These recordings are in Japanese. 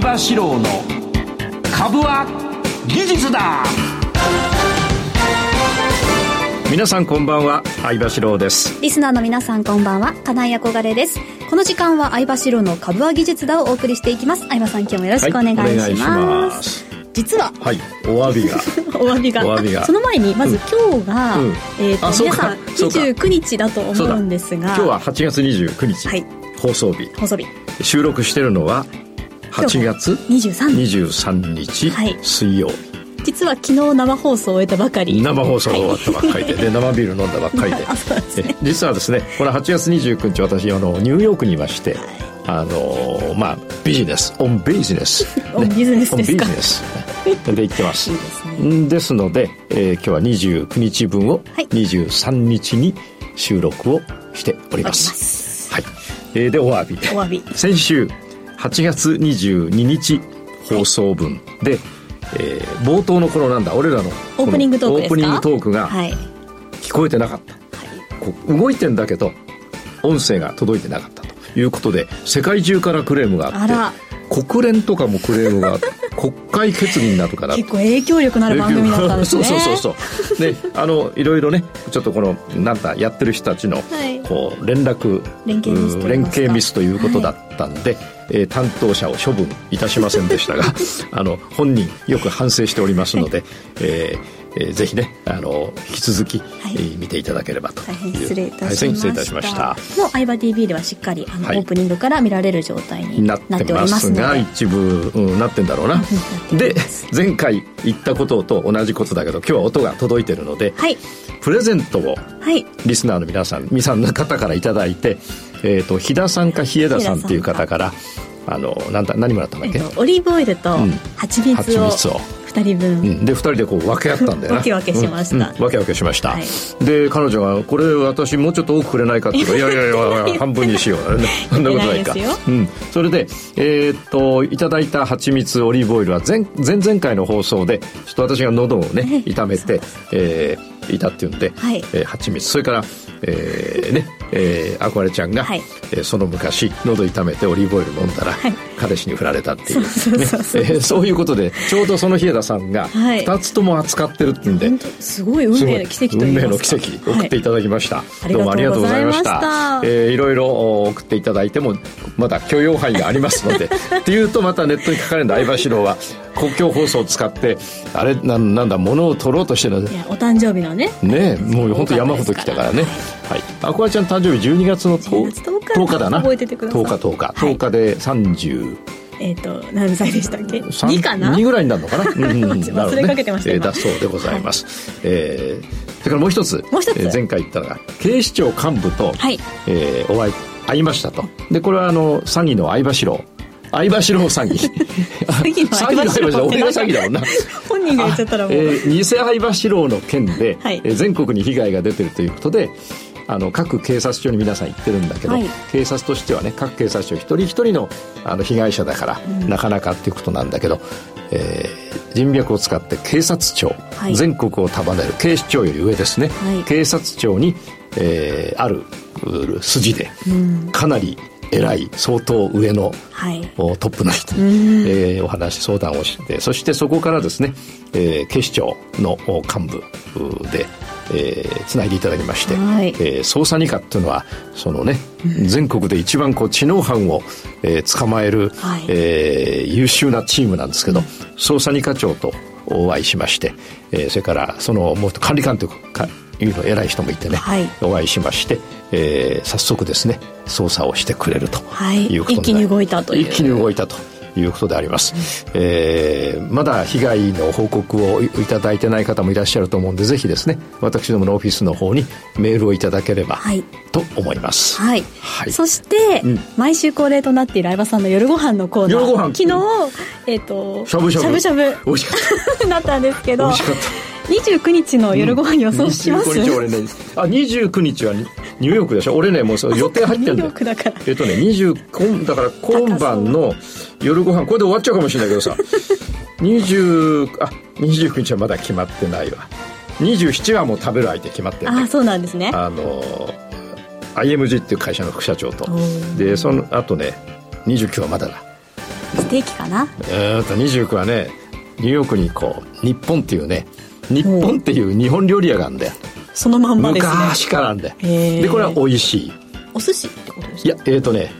相場志郎の株は技術だ。皆さんこんばんは相場志郎です。リスナーの皆さんこんばんは金井憧れです。この時間は相場志郎の株は技術だをお送りしていきます。相葉さん今日もよろしくお願いします,、はい、実ははいお詫びが。お詫びが。お詫びが。その前にまず今日が、うん、えっ、ー、と皆さん29日だと思うんですが。今日は8月29日、はい、放送日。放送日。収録してるのは8月23日、はい、水曜。日実は昨日生放送を終えたばかり。生放送終わったばっかりで,、で生ビール飲んだばっかりで。で、ね、実はですねこれ8月29日私あのニューヨークにいまして、はい、あのまあビジネスオンビジネス、ね、オンビジネスですか？オンビジネスで行ってます。ですね、ですので、えー、今日は29日分を23日に収録をしております、はい、えー、でお詫び。お詫び。先週8月22日放送分で、はい、えー、冒頭の頃なんだ俺らのオープニングトークオープニングトークが聞こえてなかった、はい、動いてんだけど音声が届いてなかったということで世界中からクレームがあって国連とかもクレームが 国会決議になるから。結構影響力のある番組だったんですね。そうそうそうそう。であのいろいろねちょっとこのなんだやってる人たちの、こう連絡連携連携ミスということだったんで、はい、えー、担当者を処分いたしませんでしたが あの本人よく反省しておりますので、はい、えーえー、ぜひねあの引き続き、はい、えー、見ていただければと大変失礼いたしました。もう相葉 TV ではしっかりあの、はい、オープニングから見られる状態になっておりますが一部、うん、なってんだろうな。で前回言ったことと同じことだけど今日は音が届いてるので、はい、プレゼントを、はい、リスナーの皆さん皆さんの方から頂いて、えーと、飛田さんか日枝さんっていう方からあのなんだ何もらったんだっけ、えオリーブオイルと蜂蜜を、うん、蜂蜜を。2人分、うん、で2人でこう分け合ったんだよ 分け分けしました、うん、分け分けしました、はい、で彼女が「これ私もうちょっと多くくれないか」って言う。か 「いやいやいや半分にしよう」そんなことないか。うん、それでえー、っといただいた蜂蜜オリーブオイルは前前々回の放送でちょっと私が喉をね痛めて、えー、いたっていうんで、はい。えー、蜂蜜。それからえー、ね、えー、憧れちゃんが、はい、えー、その昔喉痛めてオリーブオイル飲んだら、はい、彼氏に振られたっていう。そういうことでちょうどその日枝さんが2つとも扱ってるっていうんで、はい、すごい運命の奇跡と運命の奇跡送っていただきました、はい、どうもありがとうございました。えー、いろいろ送っていただいてもまだ許容範囲がありますので。っていうとまたネットに書かれるんだ相場四郎は公共放送を使ってあれななんだ物を取ろうとしてるお誕生日のね。ねもう本当山ほど来たからねはい。あこわちゃん誕生日12月の 10, 10日だな。覚えててください。10日10日、10日で30えっ、ー、と何歳でしたっけ？2かな？2ぐらいになるのかな、うんうん、忘れかけてました、ね、えー、だそうでございます、はい、えー、それからもう一つ。もう一つ、えー、前回言ったのが警視庁幹部と、はい。えー、お会い会いましたと。でこれはあの詐欺の相場四郎相場四郎詐欺。詐欺の相場俺が詐欺だもんな。本人が言っちゃったらもう、えー、偽相場四郎の件で、はい、えー、全国に被害が出てるということであの各警察署に皆さん行ってるんだけど、はい、警察としてはね各警察署一人一人のあの被害者だから、うん、なかなかっていうことなんだけど、えー、人脈を使って警察庁、はい、全国を束ねる警視庁より上ですね、はい、警察庁に、えー、ある筋で、うん、かなり偉い相当上の、はい、トップの人。に、えー、お話相談をしてそしてそこからですね、えー、警視庁の幹部でえー、つないでいただきまして、はい、えー、捜査二課っていうのはそのね、うん、全国で一番こう知能犯を、えー、捕まえる、はい、えー、優秀なチームなんですけど、うん、捜査二課長とお会いしまして、えー、それからそのもっと管理官というかいうの偉い人もいてね、はい、お会いしまして、えー、早速ですね捜査をしてくれるとい。うことで、はい、一気に動いたという。一気に動いたということであります、うん、えー、まだ被害の報告をいただいてない方もいらっしゃると思うんでぜひですね私どものオフィスの方にメールをいただければ、はい、と思います。はい、はい、そして、うん、毎週恒例となっている相葉さんの夜ご飯のコーナー。夜ご飯。昨日、えっ、ー、としゃぶしゃぶ。しゃぶしゃぶ美味しかった。なったんですけど。美味しかった29日の夜ご飯予想します、うん、29日俺ねあ29日はニューヨークでしょ？俺ねもうそ予定入ってんだよ。えっとね20だから今晩の夜ご飯これで終わっちゃうかもしれないけどさ。20あ29日はまだ決まってないわ。27はもう食べる相手決まってるあそうなんですね。あの IMG っていう会社の副社長と。でそのあとね29はまだだ。ステーキかな？えーと29はねニューヨークにこう日本っていうね日本っていう日本料理屋があるんだよ。そのまんまですね。昔からあんだよ。でこれは美味しい。お寿司ってことですか？いやえっ、ー、とね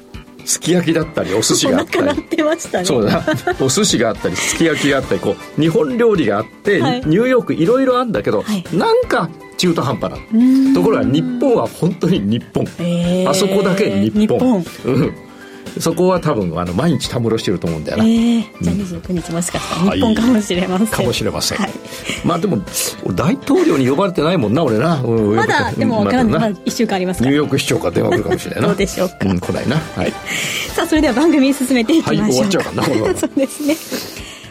すき焼きだったりお寿司があったり。ってましたね。そうだお寿司があったりすき焼きがあったりこう日本料理があって、はい、ニューヨークいろいろあるんだけど、はい、なんか中途半端なところが日本は本当に日本、えー、あそこだけ日本。うん。そこは多分あの毎日たむろしてると思うんだよな、えー、じゃあ29日もしかしたら日本かもしれません、はい、かもしれません、はい、まあでも大統領に呼ばれてないもんな俺な、うん、まだでも分からな。い、まあ、1週間ありますから。ニューヨーク市長から電話来るかもしれないな。どうでしょうか、うん、来ないな。はい。さあそれでは番組進めていきましょう、はい、終わっちゃうかなそうですね。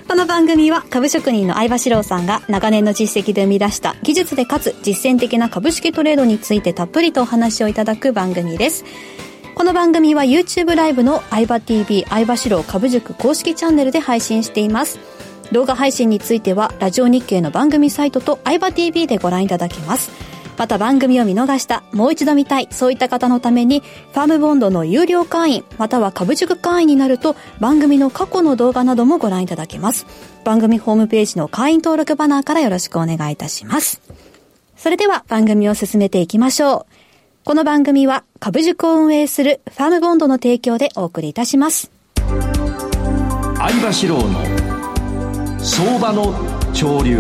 この番組は株職人の相場志郎さんが長年の実績で生み出した技術でかつ実践的な株式トレードについてたっぷりとお話をいただく番組です。この番組は YouTube ライブの相場 TV 相場志郎株塾公式チャンネルで配信しています。動画配信についてはラジオ日経の番組サイトと相場 TV でご覧いただけます。また番組を見逃した、もう一度見たい、そういった方のために、ファームボンドの有料会員、または株塾会員になると、番組の過去の動画などもご覧いただけます。番組ホームページの会員登録バナーからよろしくお願いいたします。それでは番組を進めていきましょう。この番組は株塾を運営するファームボンドの提供でお送りいたします。相場志郎の相場の潮流。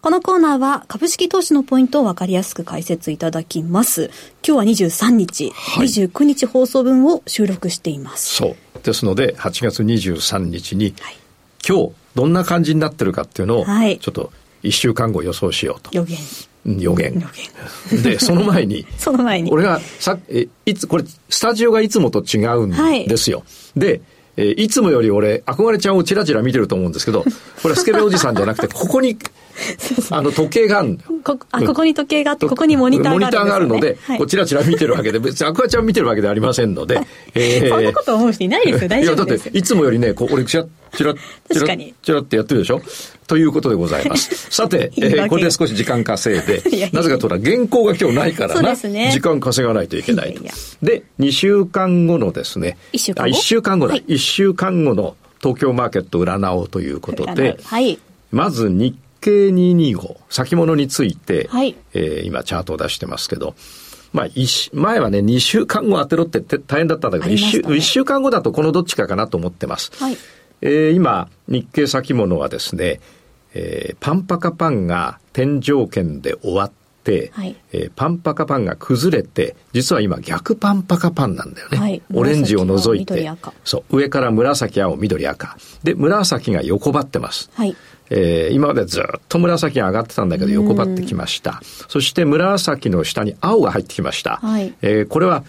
このコーナーは株式投資のポイントを分かりやすく解説いただきます。今日は23日、はい、29日放送分を収録しています。そう。ですので、8月23日に、はい、今日どんな感じになってるかっていうのを、はい、ちょっと1週間後予想しようと。予言。予言。予言。で、その前に、その前に。俺がさ、え、いつ、これ、スタジオがいつもと違うんですよ。はい、で、えいつもより俺、憧れちゃんをチラチラ見てると思うんですけど、これはスケベおじさんじゃなくて、ここにあの時計があるこあここに時計があって、ここにモニターがある、ね、モニターがあるので、はい、こうチラチラ見てるわけで、別にアクアちゃん見てるわけではありませんので、えー、そんなこと思う人いないですよ、大丈夫ですいや、だって、いつもよりね、こう俺、チラチラチラチラってやってるでしょ？ということでございます。さて、えー、これで少し時間稼いで、なぜかとら原稿が今日ないからな、ね、時間稼がないといけないと。いやいやで、2週間後のですね、1週間後 ?1 週間後だ、はい、1週間後の東京マーケット占おうということで、はい、まず日経225、先物について、はい、えー、今チャートを出してますけど、まあ、前はね、2週間後当てろって大変だったんだけど、ね、1, 週1週間後だとこのどっちかかなと思ってます。はい、えー、今、日経先物はですね、えー、パンパカパンが天井圏で終わって、はい、えー、パンパカパンが崩れて、実は今逆パンパカパンなんだよね。はい、オレンジを除いて。そう、上から紫、青、緑、赤。で、紫が横ばってます。はい。えー、今までずっと紫が上がってたんだけど横ばってきました。そして紫の下に青が入ってきました。はい、えー、これは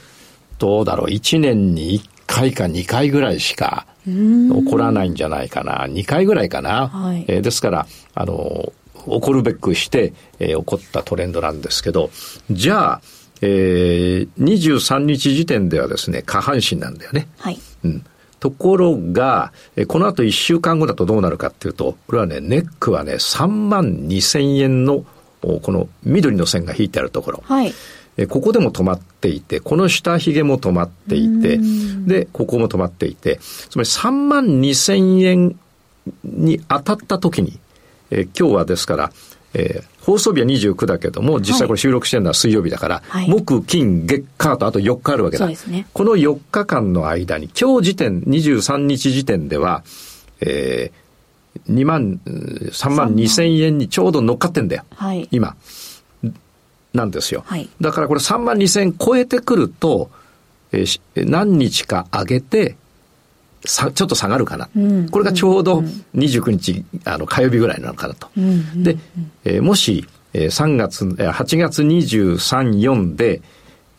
どうだろう、1年に1回か2回ぐらいしか起こらないんじゃないかな。2回ぐらいかな。はい、えー、ですから、あの、起こるべくして、えー、起こったトレンドなんですけど、じゃあ、えー、23日時点ではですね、下半身なんだよね。はい。うん。ところが、この後1週間後だとどうなるかっていうと、これはね、ネックはね、3万2千円の、この緑の線が引いてあるところ。はい。ここでも止まっていて、この下髭も止まっていて、で、ここも止まっていて、つまり3万2千円に当たった時に、え今日はですから、えー、放送日は29だけども、実際これ収録してるのは水曜日だから、はい、木、金、月、火とあと4日あるわけだ。ね、この4日間の間に、今日時点、23日時点では、えー、2万、3万2千円にちょうど乗っかってんだよ。はい、今。なんですよ。はい、だからこれ3万2千円超えてくると、えー、何日か上げて、さちょっと下がるかな、うん、これがちょうど29日、あの火曜日ぐらいなのかなと。うん、で、えー、もし、えー、3月、8月23、4で、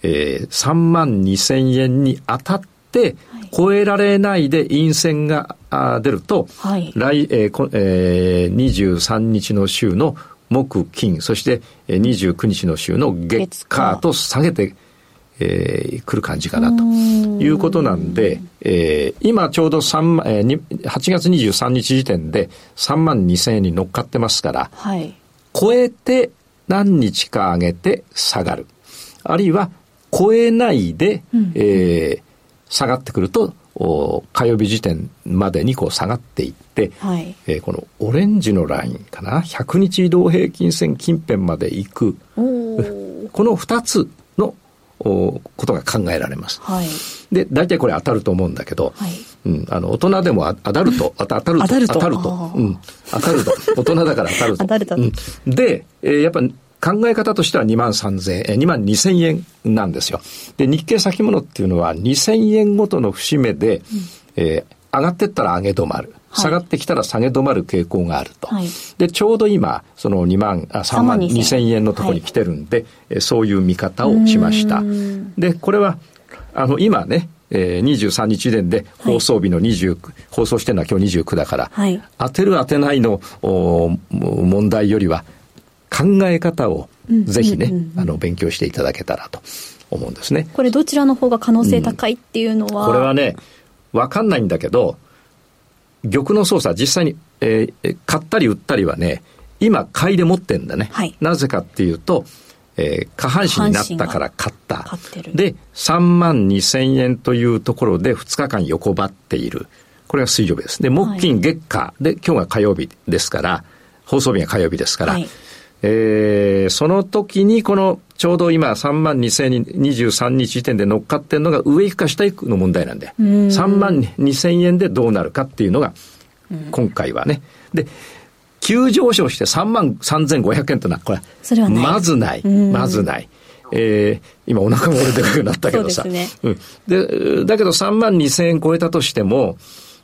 えー、3万2千円に当たって、超えられないで陰線があ出ると、はい、来、えーえー、23日の週の木、金、そして29日の週の月、火と下げてえー、来る感じかなと。いうことなんで、えー、今ちょうど3、えー、8月23日時点で3万2千円に乗っかってますから、はい、超えて何日か上げて下がる。あるいは超えないで、うん、えー下がってくると、火曜日時点までにこう下がっていって、はい、えー、このオレンジのラインかな、100日移動平均線近辺まで行く、この2つのことが考えられます。はい、で、大体これ当たると思うんだけど、はい、うん、あの、大人でも当たると、当たると、当たると、当たると、うん、当たると、大人だから当たると。当たると。うん、で、えー、やっぱ考え方としては2万3000円、2万2000円なんですよ。で、日経先物っていうのは2000円ごとの節目で、うん、えー、上がってったら上げ止まる。下がってきたら下げ止まる傾向があると。はい、で、ちょうど今、その2万、あ3万2千。円のところに来てるんで、はい、そういう見方をしました。で、これは、あの、今ね、えー、23日時点で放送日の29、はい、放送してるのは今日29だから、はい、当てる当てないの問題よりは考え方をぜひね、あの、勉強していただけたらと思うんですね。これどちらの方が可能性高いっていうのは、うん、これはね、わかんないんだけど、玉の操作、実際に、えー、買ったり売ったりはね、今買いで持ってんだね。はい、なぜかっていうと、えー、下半身になったから買った。で、3万2千円というところで2日間横ばっている。これが水曜日です。で、木金月下で、今日が火曜日ですから、放送日が火曜日ですから、はい、えー、その時にこのちょうど今3万2023日時点で乗っかってるのが上行くか下行くの問題なんで、3万2000円でどうなるかっていうのが、今回はね。で、急上昇して3万3500円とな、これ、それはまずない。まずない。えー、今お腹も俺でかくなったけどさ。ね、うん。で、だけど3万2000円超えたとしても、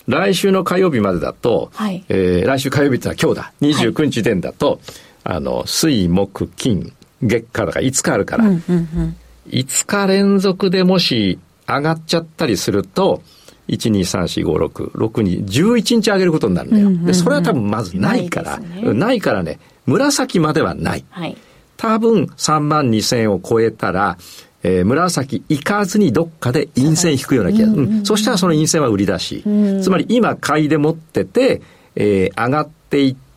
来週の火曜日までだと、はい、えー、来週火曜日ってのは今日だ。29日時点だと、はいあの、水、木、金、月下だから5日あるから、うんうんうん、5日連続でもし上がっちゃったりすると、1、2、3、4、5、6、6に11日上げることになるんだよ。うんうんうん、で、それは多分まずないから、ないね、ないからね、紫まではない。はい、多分3万2千を超えたら、えー、紫行かずにどっかで陰線引くような気がする。うんうん、そしたらその陰線は売り出し。つまり今買いで持ってて、えー、上がっていって、で、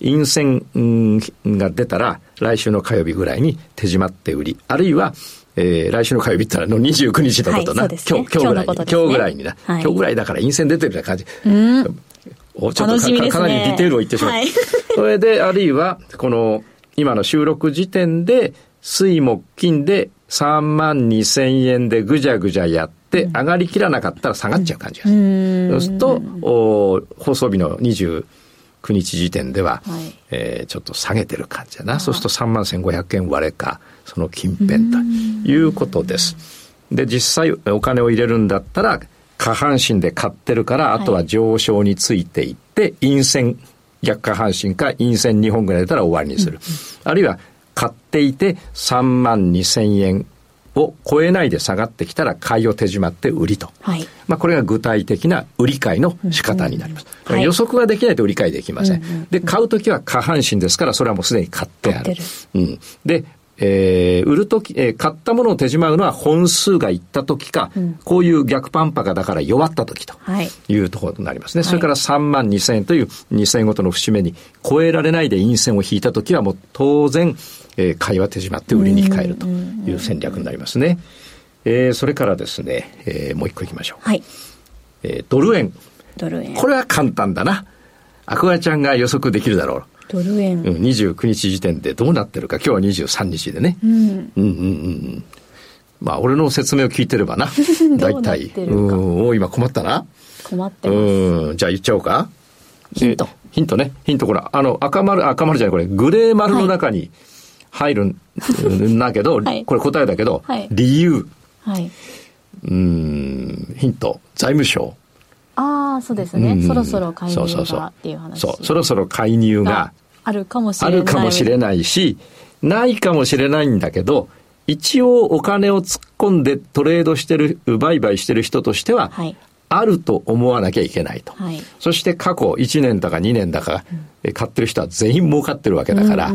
陰線が出たら、来週の火曜日ぐらいに手締まって売り、あるいは、えー、来週の火曜日っての29日のことな、はいね、今日、今日ぐらいに、ね、今日ぐらいにな、はい、今日ぐらいだから陰線出てるような感じ。うん。おちょっとかね、かなりディテールを言ってしまう。はい、それで、あるいは、この、今の収録時点で、水木金で3万2千円でぐじゃぐじゃやって、上がりきらなかったら下がっちゃう感じがする。そうすると、お放送日の29日時点では、はい、えー、ちょっと下げてる感じだな。そうすると3万1500円割れか、その近辺ということです。で、実際お金を入れるんだったら、下半身で買ってるから、あとは上昇についていって、陰線、逆下半身か陰線2本ぐらい出たら終わりにする。あるいは、買っていて3万2千円を超えないで下がってきたら買いを手締まって売りと。はい、まあこれが具体的な売り買いの仕方になります。うんうん、予測ができないと売り買いできません。ん、で、買うときは下半身ですから、それはもうすでに買ってある。うん、で、えー、売るとき、えー、買ったものを手締まうのは本数がいったときか、うん、こういう逆パンパがだから弱ったときというところとなりますね。はい、それから3万2千円という2千円ごとの節目に超えられないで陰線を引いたときはもう当然、えー、買いは手締まって売りに変えるという戦略になりますね。えー、それからですね、えー、もう一個いきましょう。はい。えー、ドル円。ドル円。これは簡単だな。アクアちゃんが予測できるだろう。ドル円。うん、29日時点でどうなってるか。今日は23日でね。うん。うんうんうん。まあ、俺の説明を聞いてればな。大体。うん、お今困ったな。困ってます。うん、じゃあ言っちゃおうか。ヒント。ヒントね。ヒントこれ、あの、赤丸、赤丸じゃない、これ、グレー丸の中に入るんだけど、はい、これ答えだけど、はい、理由。はい。うん、ヒント。財務省。ああ、そうですね、うん、そろそろ介入がっていう話。そう、そろそろ介入があるかもしれない。あるかもしれないし、ないかもしれないんだけど、一応お金を突っ込んでトレードしてる、売買してる人としては、はい、あると思わなきゃいけないと。はい、そして過去1年だか2年だか、うん、買ってる人は全員儲かってるわけだから、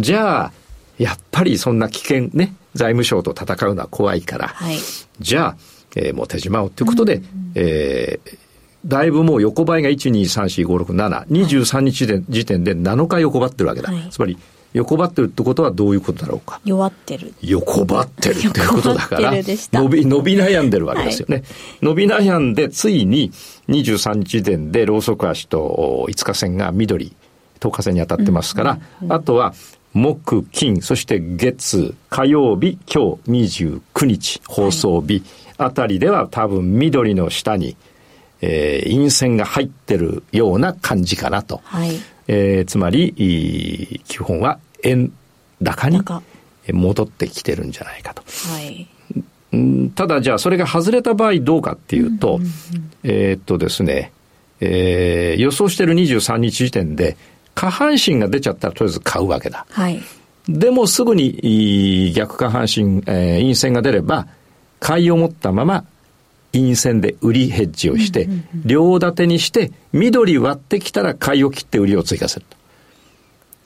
じゃあ、やっぱりそんな危険ね、財務省と戦うのは怖いから、はい、じゃあ、えー、もう手締まおうということで、うんうん、えー、だいぶもう横ばいが1、2、3、4、5、6、7、23日で時点で7日横ばってるわけだ。はい、つまり、横ばってるってことはどういうことだろうか。弱ってる。横ばってるってことだから伸び伸び悩んでるわけですよね、はい、伸び悩んでついに23日時点でローソク足と5日線が緑10日線に当たってますから、あとは木、金、そして月、火曜日、今日29日、放送日。あたりでは多分緑の下に、えー、陰線が入ってるような感じかなと。はい、えー、つまり、基本は円高に戻ってきてるんじゃないかと。はいただじゃあそれが外れた場合どうかっていうと、えー、っとですね、えー、予想してる23日時点で下半身が出ちゃったらとりあえず買うわけだ。はい、でもすぐに逆下半身、えー、陰線が出れば、買いを持ったまま陰線で売りヘッジをして、両立てにして緑割ってきたら買いを切って売りを追加する。と。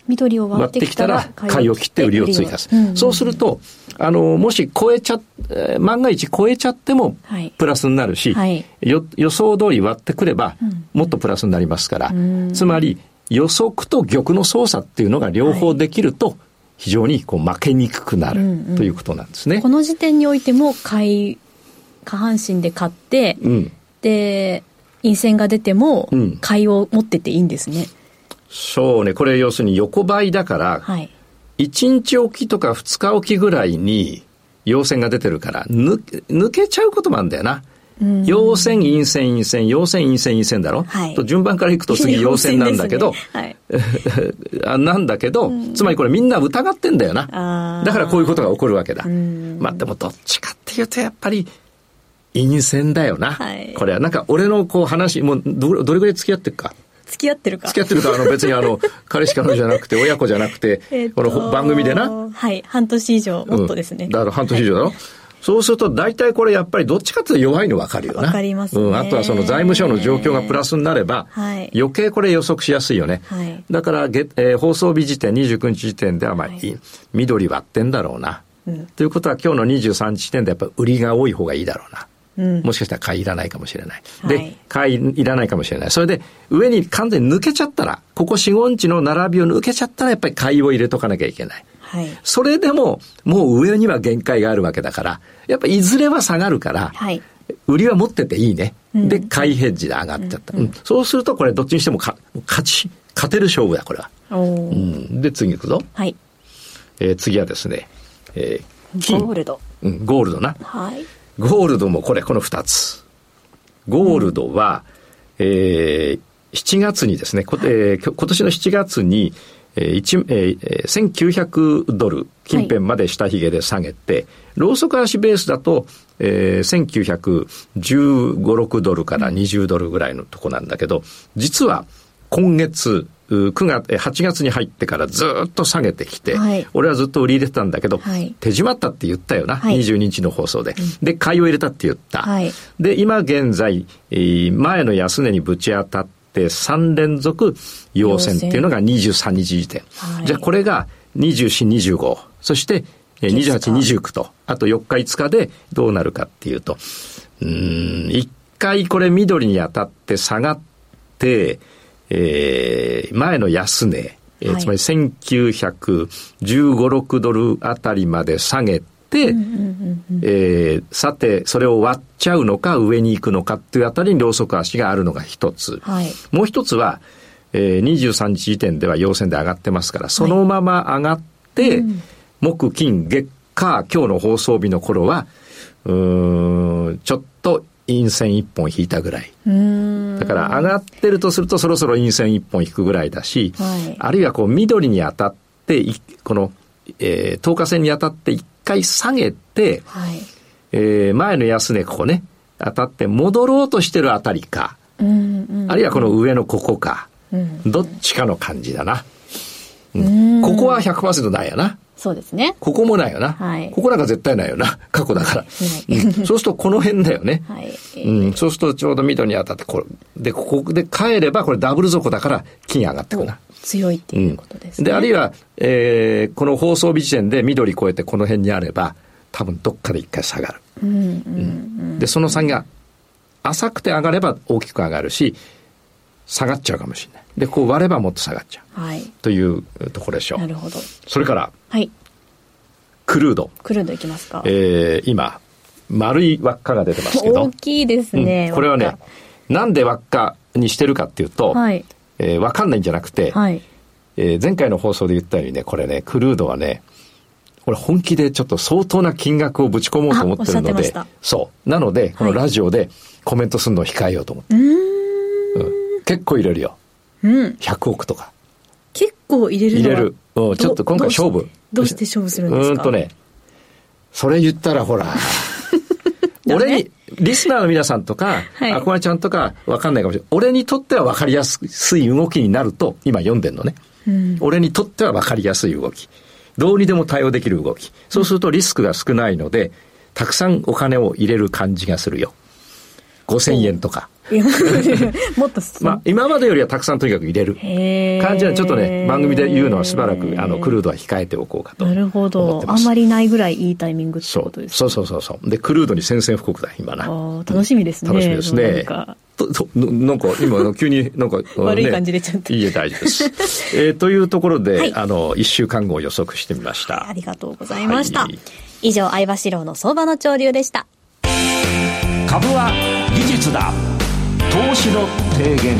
緑を割ってきたら買いを切って売りを追加する。うんうん、そうすると、あの、もし超えちゃ、万が一超えちゃってもプラスになるし、はい、予想通り割ってくればもっとプラスになりますから、うん、つまり予測と玉の操作っていうのが両方できると、非常にこう負けにくくなるということなんですね。この時点においても買い下半身で買って、うん、で陰線が出ても買いを持ってていいんですね。うん、そうね。これ要するに横ばいだから、はい、1日おきとか2日おきぐらいに陽線が出てるから抜抜けちゃうこともあるんだよな。陽線、陰線、陰線、陽線、陰線、陰線だろ、はい、と順番からいくと次 陽線なんだけど、ねはい、なんだけど、つまりこれみんな疑ってんだよな。だからこういうことが起こるわけだ。まあでもどっちかっていうとやっぱり、陰線だよな。はい、これはなんか俺のこう話、もうどどれぐらい付き合ってるか？付き合ってるか。付き合ってるか、あの別にあの、彼氏彼女じゃなくて、親子じゃなくて、この番組でな。はい、半年以上、もっとですね。うん、だから半年以上だろ、はいそうすると大体これやっぱりどっちかというと弱いの分かるよな。分かります、ね、うん。あとはその財務省の状況がプラスになれば、はい、余計これ予測しやすいよね。はい、だからげ、えー、放送日時点、29日時点ではまあ、はい、緑割ってんだろうな。うん、ということは今日の23日時点でやっぱ売りが多い方がいいだろうな。うん、もしかしたら買いいらないかもしれない。で、買いいらないかもしれない。それで、上に完全に抜けちゃったら、ここ4、5日の並びを抜けちゃったら、やっぱり買いを入れとかなきゃいけない。はい、それでも、もう上には限界があるわけだから、やっぱいずれは下がるから、はい、売りは持ってていいね。で、買いヘッジで上がっちゃった。うん、うん、そうすると、これどっちにしてもか勝ち、勝てる勝負だ、これは。うん、で、次行くぞ。はい。えー、次はですね、えー、金。ゴールド。うん、ゴールドな。はい。ゴールドもこれ、この二つ。ゴールドは、うん、えー、7月にですね、こえー、今年の7月に、えーえー、1900ドル近辺まで下髭で下げて、はい、ローソク足ベースだと、えー、1915、6ドルから20ドルぐらいのとこなんだけど、実は今月、9月、8月に入ってからずっと下げてきて、はい、俺はずっと売り入れてたんだけど、はい、手締まったって言ったよな、はい、22日の放送で。で、買いを入れたって言った。はい、で、今現在、前の安値にぶち当たっって3連続陽線っていうのが23日時点。はい、じゃあこれが24、25、そして28、29と、あと4日、5日でどうなるかっていうと、うん、1回これ緑に当たって下がって、えー、前の安値、えー、つまり1915、6ドルあたりまで下げて、、えー、さて、それを割っちゃうのか、上に行くのかっていうあたりに両側足があるのが一つ。はい、もう一つは、えー、23日時点では陽線で上がってますから、そのまま上がって、はいうん、木、金、月、火、今日の放送日の頃は、うん、ちょっと陰線一本引いたぐらい。だから上がってるとするとそろそろ陰線一本引くぐらいだし、はい、あるいはこう緑に当たって、この、えー、10日線に当たって回下げて、はい、えー、前の安値ここね、当たって戻ろうとしてるあたりか、うんうん、あるいはこの上のここか、うん、どっちかの感じだな。うん、ここは100%ないやな。そうですね。ここもないよな。はい、ここなんか絶対ないよな。過去だから。うん、そうするとこの辺だよね。はいうん、そうするとちょうど緑に当たって、これ。で、ここで帰ればこれダブル底だから金上がってくな。強いっていうことですね。で、あるいは、えー、この放送日時点で緑越えてこの辺にあれば、多分どっかで一回下がる。うんうんうん、で、その差が浅くて上がれば大きく上がるし、下がっちゃうかもしれない。で、こう割ればもっと下がっちゃう。はい。というところでしょう。なるほど。それから、はい。クルード。クルードいきますか。えー、今、丸い輪っかが出てますけど。大きいですね、うん、これはね、なんで輪っかにしてるかっていうと、はい、えー、わかんないんじゃなくて、はい、えー、前回の放送で言ったようにね、これね、クルードはね、これ本気でちょっと相当な金額をぶち込もうと思ってるので、そう。なので、このラジオでコメントするのを控えようと思って。はい、うん、結構入れるよ。うん。100億とか。結構入れる入れる。うん、ちょっと今回勝負。どうして勝負するんですか？うんとね、それ言ったらほら、俺に、リスナーの皆さんとか、はい、あこまちゃんとかわかんないかもしれない。俺にとってはわかりやすい動きになると、今読んでんのね。うん、俺にとってはわかりやすい動き。どうにでも対応できる動き。そうするとリスクが少ないので、たくさんお金を入れる感じがするよ。5000円とか。もっとまあ、今までよりはたくさんとにかく入れる。感じはちょっとね番組で言うのはしばらくあのクルードは控えておこうかとなるほど。あんまりないぐらいいいタイミングってことですそう。そうそうそうでクルードに宣戦布告だ今な。楽しみですね、楽しみですね。ととなんか今急になんか、悪い感じ出ちゃっていいえ大丈夫です、えー、というところで、はい、あの1週間後を予測してみました、ありがとうございました、はい、以上相場志郎の相場の潮流でした。株は技術だ投資の提言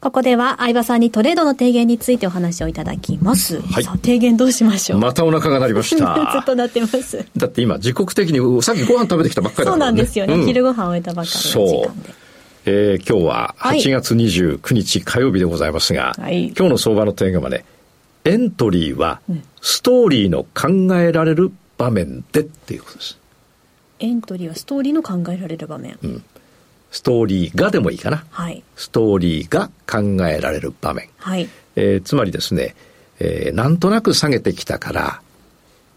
ここでは相葉さんにトレードの提言についてお話をいただきます。はい、提言どうしましょうまたお腹が鳴りました。ずっと鳴ってます。だって今、時刻的にさっきご飯食べてきたばっかりだから、ね、そうなんですよね。うん、昼ご飯を終えたばっかりの時間で。えー、今日は8月29日火曜日でございますが、はい、今日の相場の提言はね、エントリーはストーリーの考えられる場面でっていうことです。エントリーはストーリーの考えられる場面。うん。ストーリーがでもいいかな。はい。ストーリーが考えられる場面。はい。えー、つまりですね、えー、なんとなく下げてきたから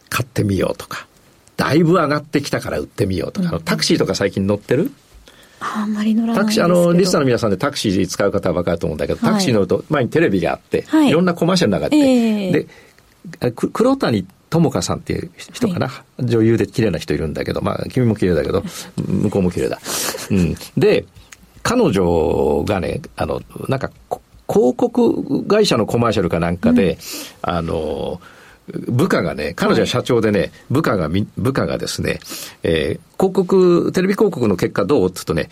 買ってみようとか、だいぶ上がってきたから売ってみようとか、うん、タクシーとか最近乗ってる？あんまり乗らないタクシー、あの、リスナーの皆さんでタクシー使う方は分かると思うんだけど、タクシー乗ると前にテレビがあって、はい、いろんなコマーシャルの中で、えー、で、黒谷友香さんっていう人かな、はい、女優で綺麗な人いるんだけど、まあ、君も綺麗だけど、向こうも綺麗だ。うん。で、彼女がね、あの、なんか、広告会社のコマーシャルかなんかで、うん、あの、部下がね、彼女は社長でね、はい、部下が、部下がですね、えー、広告、テレビ広告の結果どう？って言うとね、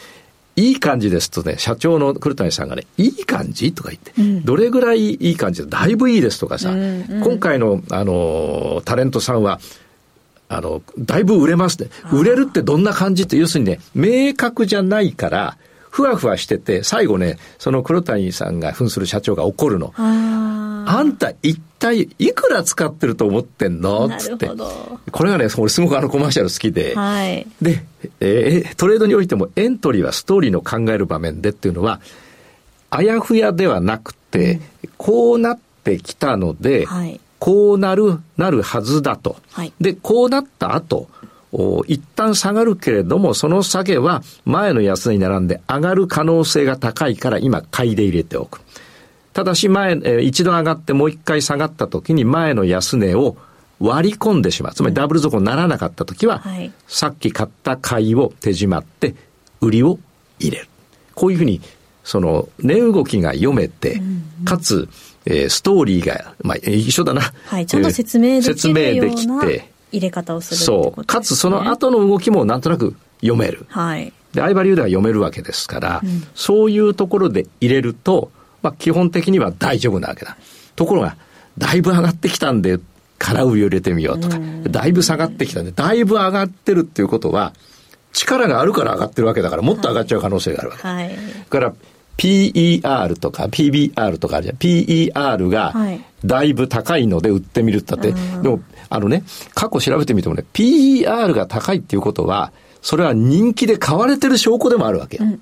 いい感じですとね、社長の古谷さんがね、いい感じとか言って、うん、どれぐらいいい感じだいぶいいですとかさ、うんうん、今回の、あの、タレントさんは、あの、だいぶ売れますね。売れるってどんな感じって、要するにね、明確じゃないから、ふわふわしてて、最後ね、その黒谷さんが扮する社長が怒るの。あんた一体いくら使ってると思ってんの？つって。これがね、俺すごくあのコマーシャル好きで。はい、で、えー、トレードにおいてもエントリーはストーリーの考える場面でっていうのは、あやふやではなくて、うん、こうなってきたので、はい、こうなる、なるはずだと。はい、で、こうなった後、一旦下がるけれども、その下げは前の安値に並んで上がる可能性が高いから今買いで入れておく。ただし前、え一度上がってもう一回下がった時に前の安値を割り込んでしまう。つまりダブル底にならなかった時は、うんはい、さっき買った買いを手締まって、売りを入れる。こういうふうに、その、値動きが読めて、うんうん、かつ、えー、ストーリーが、まあ、一緒だな。はい、ちゃんと説明でき説明できて、入れ方をする、ね、そう。かつその後の動きもなんとなく読める。はい。で、相場流では読めるわけですから、うん、そういうところで入れると、まあ、基本的には大丈夫なわけだ。ところが、だいぶ上がってきたんで、空売りを入れてみようとか、だいぶ下がってきたんで、だいぶ上がってるっていうことは、力があるから上がってるわけだから、もっと上がっちゃう可能性があるわけ。はい。だから、PER とか PBR とかあるじゃん。PER がだいぶ高いので売ってみるってって、はい、でも、あのね、過去調べてみてもね、PER が高いっていうことは、それは人気で買われてる証拠でもあるわけ。うん、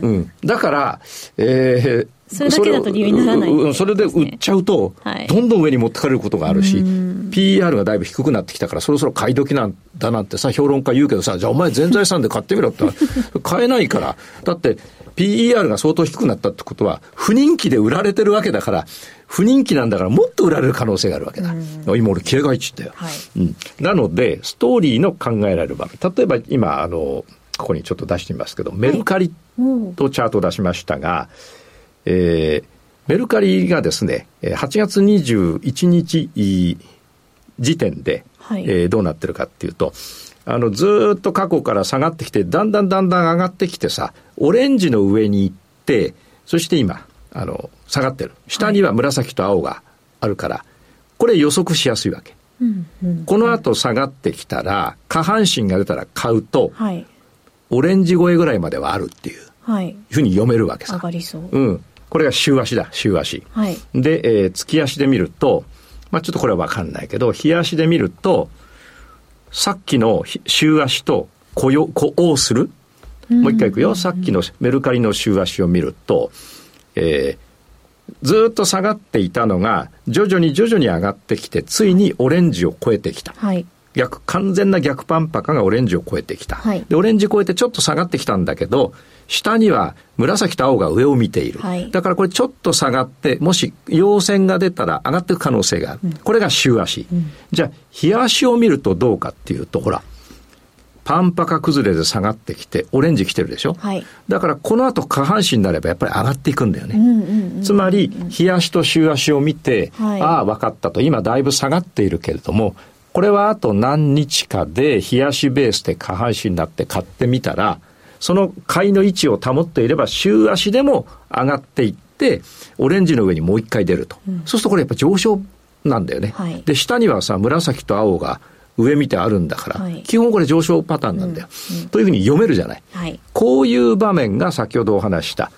うん、だから、えー、それだけだと理由にならない、ね、それで売っちゃうと、はい、どんどん上に持ってかれることがあるし、PER がだいぶ低くなってきたから、そろそろ買い時なんだなんてさ、評論家言うけどさ、じゃあお前全財産で買ってみろって。買えないから。だって、PER が相当低くなったってことは、不人気で売られてるわけだから、不人気なんだからもっと売られる可能性があるわけだ。今俺、気合が入っちゃったよ、はい、うん。なので、ストーリーの考えられる場面。例えば今、あの、ここにちょっと出してみますけど、メルカリとチャートを出しましたが、はい、えー、メルカリがですね、8月21日時点で、はい、えー、どうなってるかっていうと、あの、ずっと過去から下がってきて、だんだんだんだん上がってきてさ、オレンジの上に行って、そして今、あの、下がってる。下には紫と青があるから、これ予測しやすいわけ。うんうん、この後下がってきたら、下半身が出たら買うと、はい、オレンジ超えぐらいまではあるっていう、はい、ふうに読めるわけさ。上がりそう。うん。これが週足だ、週足。はい、で、えー、月足で見ると、まあちょっとこれはわかんないけど、日足で見ると、さっきの週足と雇用、雇用する？もう一回いくよ。さっきのメルカリの週足を見ると、えー、ずっと下がっていたのが、徐々に徐々に上がってきて、ついにオレンジを超えてきた。はい、逆、完全な逆パンパカがオレンジを超えてきた。はい、で、オレンジ超えてちょっと下がってきたんだけど、下には紫と青が上を見ている。はい、だからこれちょっと下がって、もし陽線が出たら上がっていく可能性がある。うん、これが週足。うん、じゃあ、日足を見るとどうかっていうと、ほら、パンパカ崩れで下がってきて、オレンジ来てるでしょ、はい、だからこの後下半身になればやっぱり上がっていくんだよね。うんうんうん、つまり、日足と週足を見て、はい、ああ、分かったと。今だいぶ下がっているけれども、これはあと何日かで日足ベースで下半身になって買ってみたら、その買いの位置を保っていれば週足でも上がっていって、オレンジの上にもう一回出ると。うん、そうするとこれやっぱ上昇なんだよね。はい、で、下にはさ、紫と青が上見てあるんだから、はい、基本これ上昇パターンなんだよ、うんうん、というふうに読めるじゃない。はい、こういう場面が先ほどお話した、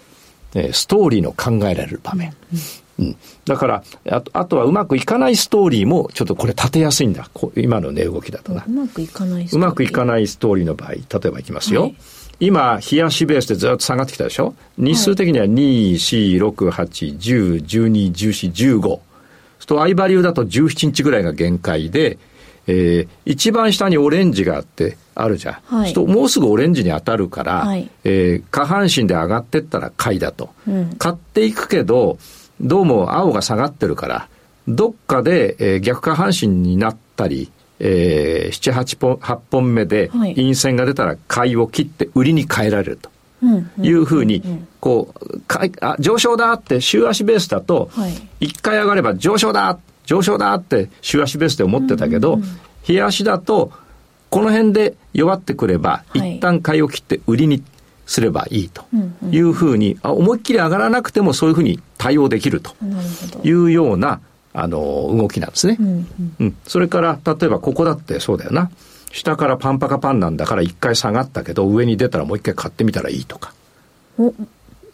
えー、ストーリーの考えられる場面。うんうん、だからあと、あとはうまくいかないストーリーも、ちょっとこれ立てやすいんだ。今の値、動きだとな。うまくいかないうまくいかないストーリーの場合、例えばいきますよ。はい、今、冷やしベースでずっと下がってきたでしょ？日数的には2、4、6、8、10、12、14、15。と、アイバリューだと17日ぐらいが限界で、えー、一番下にオレンジがあって、あるじゃん。はい、ともうすぐオレンジに当たるから、はい、えー、下半身で上がってったら買いだと。うん、買っていくけど、どうも青が下がってるから、どっかで、えー、逆下半身になったり、えー、7、8本、8本目で、陰線が出たら買いを切って売りに変えられると。いうふうに、こう、あ、上昇だって週足ベースだと、一回上がれば上昇だ上昇だって週足ベースで思ってたけど、日足だと、この辺で弱ってくれば、一旦買いを切って売りにすればいいというふうに、あ思いっきり上がらなくてもそういうふうに対応できるというようなあの動きなんですね、うん、うん、それから例えばここだってそうだよな。下からパンパカパンなんだから一回下がったけど上に出たらもう一回買ってみたらいいとか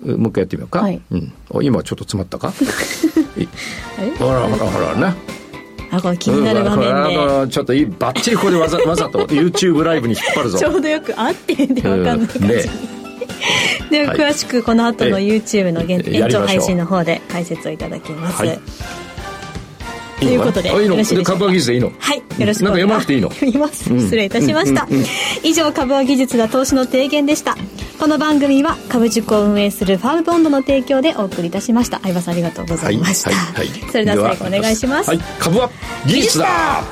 もう一回やってみようか、はい、うん、今ちょっと詰まったか？ほらほらほらなあこれ気になる画面で、うん、ちょっといいバッチリここでわざ わざと YouTube ライブに引っ張るぞ。ちょうどよく合ってんで分かんない感じ、うん。ね。では詳しくこの後の YouTube の延長配信の方で解説をいただきます、はいということでよろしいでしょうか。技術でいいの？はいよろしく。なんか読まなくていいの？読みます、失礼いたしました、以上株は技術が投資の提言でした。この番組は株塾を運営するファームボンドの提供でお送りいたしました。相葉さんありがとうございました、はいはいはい、それでは最後お願いします、はい、株は技術だ